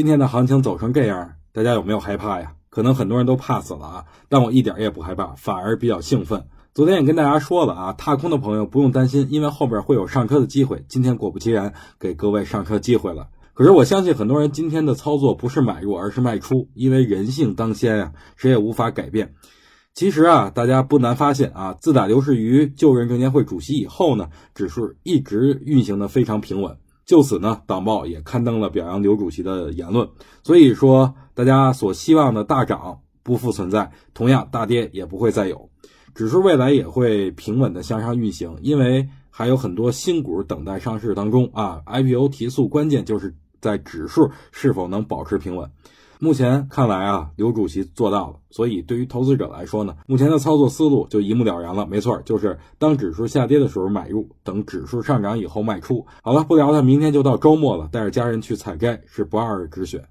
今天的行情走成这样，大家有没有害怕呀？可能很多人都怕死了啊，但我一点也不害怕，反而比较兴奋。昨天也跟大家说了啊，踏空的朋友不用担心，因为后边会有上车的机会。今天果不其然给各位上车机会了。可是我相信很多人今天的操作不是买入，而是卖出，因为人性当先呀，谁也无法改变。其实啊，大家不难发现啊，自打刘士余就任证监会主席以后呢，指数一直运行的非常平稳。就此呢，党报也刊登了表扬刘主席的言论。所以说，大家所希望的大涨不复存在，同样大跌也不会再有。指数未来也会平稳的向上运行，因为还有很多新股等待上市当中啊。IPO 提速关键就是在指数是否能保持平稳。目前看来啊，刘主席做到了，所以对于投资者来说呢，目前的操作思路就一目了然了。没错，就是当指数下跌的时候买入，等指数上涨以后卖出。好了，不聊了，明天就到周末了，带着家人去采摘是不二之选。